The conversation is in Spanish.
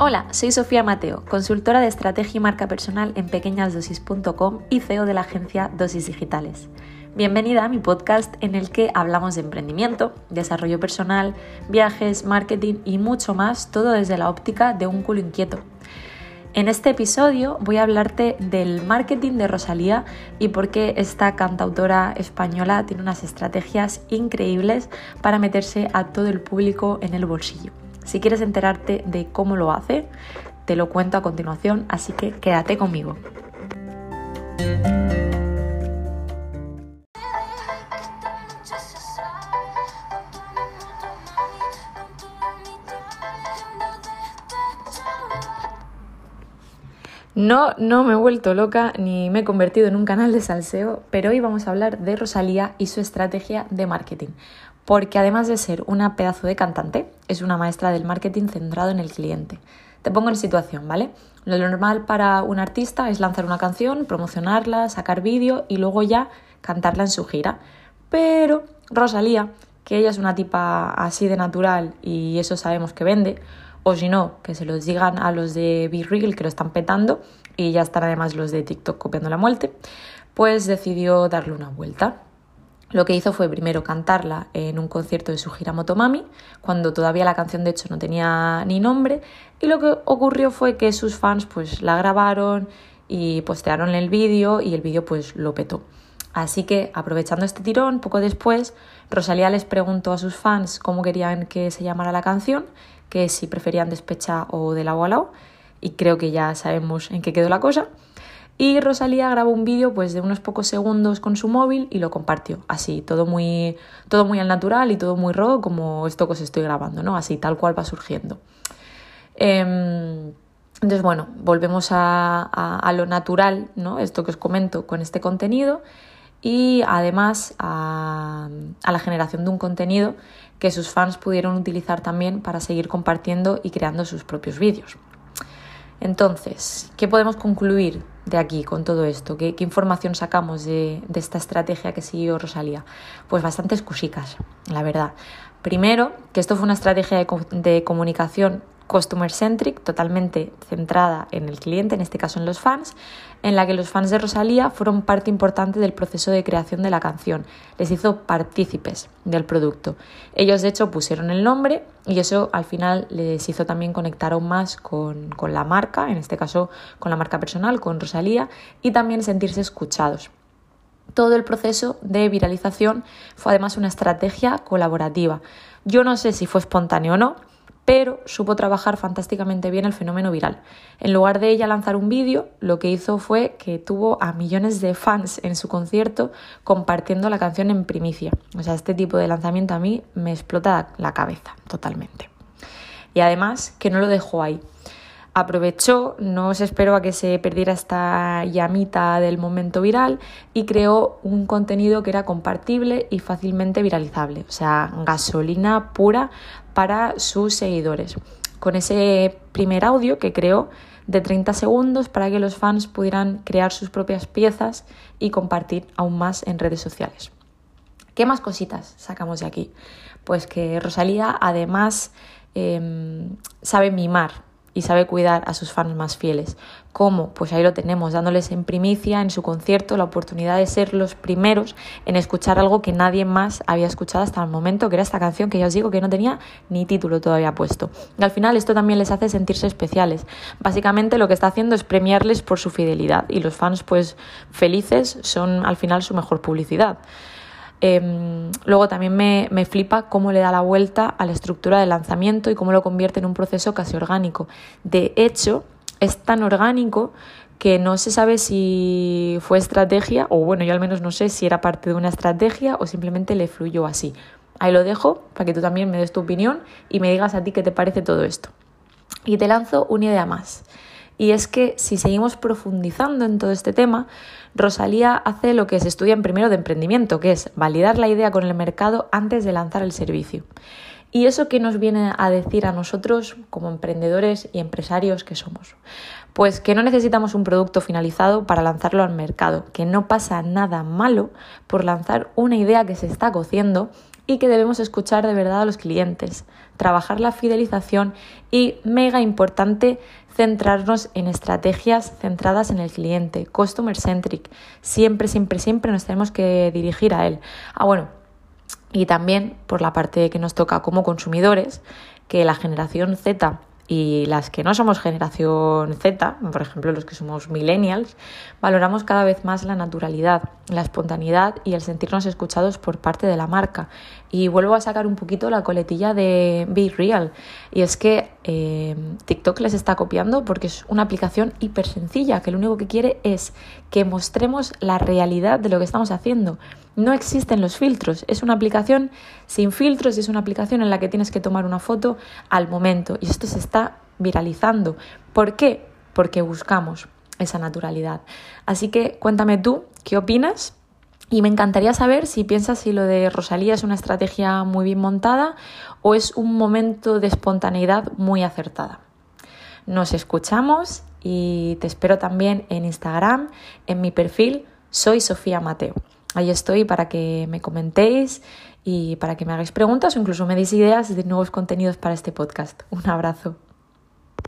Hola, soy Sofía Mateo, consultora de estrategia y marca personal en pequeñasdosis.com y CEO de la agencia Dosis Digitales. Bienvenida a mi podcast en el que hablamos de emprendimiento, desarrollo personal, viajes, marketing y mucho más, todo desde la óptica de un culo inquieto. En este episodio voy a hablarte del marketing de Rosalía y por qué esta cantautora española tiene unas estrategias increíbles para meterse a todo el público en el bolsillo. Si quieres enterarte de cómo lo hace, te lo cuento a continuación, así que quédate conmigo. No, no me he vuelto loca ni me he convertido en un canal de salseo, pero hoy vamos a hablar de Rosalía y su estrategia de marketing porque además de ser una pedazo de cantante, es una maestra del marketing centrado en el cliente. Te pongo en situación, ¿vale? Lo normal para un artista es lanzar una canción, promocionarla, sacar vídeo y luego ya cantarla en su gira. Pero Rosalía, que ella es una tipa así de natural y eso sabemos que vende, o si no, que se los digan a los de Be Real que lo están petando y ya están además los de TikTok copiando la muerte, pues decidió darle una vuelta lo que hizo fue primero cantarla en un concierto de su gira Motomami, cuando todavía la canción de hecho no tenía ni nombre, y lo que ocurrió fue que sus fans pues la grabaron y postearon el vídeo y el vídeo pues lo petó. Así que aprovechando este tirón, poco después, Rosalía les preguntó a sus fans cómo querían que se llamara la canción, que si preferían despecha o de lado a lado, y creo que ya sabemos en qué quedó la cosa. Y Rosalía grabó un vídeo pues de unos pocos segundos con su móvil y lo compartió. Así, todo muy, todo muy al natural y todo muy raw como esto que os estoy grabando, ¿no? Así, tal cual va surgiendo. Em, entonces, bueno, volvemos a, lo natural, ¿no? Esto que os comento con este contenido y además a, a, la generación de un contenido que sus fans pudieron utilizar también para seguir compartiendo y creando sus propios vídeos. Entonces, ¿qué podemos concluir de aquí con todo esto? ¿Qué, información sacamos de, esta estrategia que siguió Rosalía? Pues bastantes cusicas, la verdad. Primero, que esto fue una estrategia de comunicación customer centric, totalmente centrada en el cliente, en este caso en los fans, en la que los fans de Rosalía fueron parte importante del proceso de creación de la canción, les hizo partícipes del producto. Ellos de hecho pusieron el nombre y eso al final les hizo también conectar aún más con, con la marca, en este caso con la marca personal, con Rosalía, y también sentirse escuchados. Todo el proceso de viralización fue además una estrategia colaborativa. Yo no sé si fue espontáneo o no, pero supo trabajar fantásticamente bien el fenómeno viral. En lugar de ella lanzar un vídeo, lo que hizo fue que tuvo a millones de fans en su concierto compartiendo la canción en primicia. O sea, este tipo de lanzamiento a mí me explota la cabeza totalmente. Y además que no lo dejó ahí aprovechó, no se esperó a que se perdiera esta llamita del momento viral y creó un contenido que era compartible y fácilmente viralizable, o sea, gasolina pura para sus seguidores. Con ese primer audio que creó de 30 segundos para que los fans pudieran crear sus propias piezas y compartir aún más en redes sociales. ¿Qué más cositas sacamos de aquí? Pues que Rosalía además em, sabe mimar y sabe cuidar a sus fans más fieles. ¿Cómo? Pues ahí lo tenemos, dándoles en primicia en su concierto la oportunidad de ser los primeros en escuchar algo que nadie más había escuchado hasta el momento, que era esta canción que ya os digo que no tenía ni título todavía puesto. Y al final esto también les hace sentirse especiales. Básicamente lo que está haciendo es premiarles por su fidelidad y los fans pues felices son al final su mejor publicidad. Em, luego también me, me, flipa cómo le da la vuelta a la estructura del lanzamiento y cómo lo convierte en un proceso casi orgánico. De hecho, es tan orgánico que no se sabe si fue estrategia, o bueno, yo al menos no sé si era parte de una estrategia o simplemente le fluyó así. Ahí lo dejo para que tú también me des tu opinión y me digas a ti qué te parece todo esto. Y te lanzo una idea más. Y es que si seguimos profundizando en todo este tema, Rosalía hace lo que se estudia en primero de emprendimiento, que es validar la idea con el mercado antes de lanzar el servicio. ¿Y eso qué nos viene a decir a nosotros como emprendedores y empresarios que somos? Pues que no necesitamos un producto finalizado para lanzarlo al mercado, que no pasa nada malo por lanzar una idea que se está cociendo y que debemos escuchar de verdad a los clientes, trabajar la fidelización y, mega importante, centrarnos en estrategias centradas en el cliente, customer centric. Siempre, siempre, siempre nos tenemos que dirigir a él. Ah, bueno, y también por la parte que nos toca como consumidores, que la generación Z y las que no somos generación Z, por ejemplo los que somos millennials, valoramos cada vez más la naturalidad, la espontaneidad y el sentirnos escuchados por parte de la marca. Y vuelvo a sacar un poquito la coletilla de Be Real. Y es que eh, TikTok les está copiando porque es una aplicación hiper sencilla, que lo único que quiere es que mostremos la realidad de lo que estamos haciendo. No existen los filtros, es una aplicación sin filtros y es una aplicación en la que tienes que tomar una foto al momento y esto se está viralizando. ¿Por qué? Porque buscamos esa naturalidad. Así que cuéntame tú, ¿qué opinas? Y me encantaría saber si piensas si lo de Rosalía es una estrategia muy bien montada o es un momento de espontaneidad muy acertada. Nos escuchamos y te espero también en Instagram, en mi perfil, soy Sofía Mateo. Ahí estoy para que me comentéis y para que me hagáis preguntas o incluso me deis ideas de nuevos contenidos para este podcast. Un abrazo.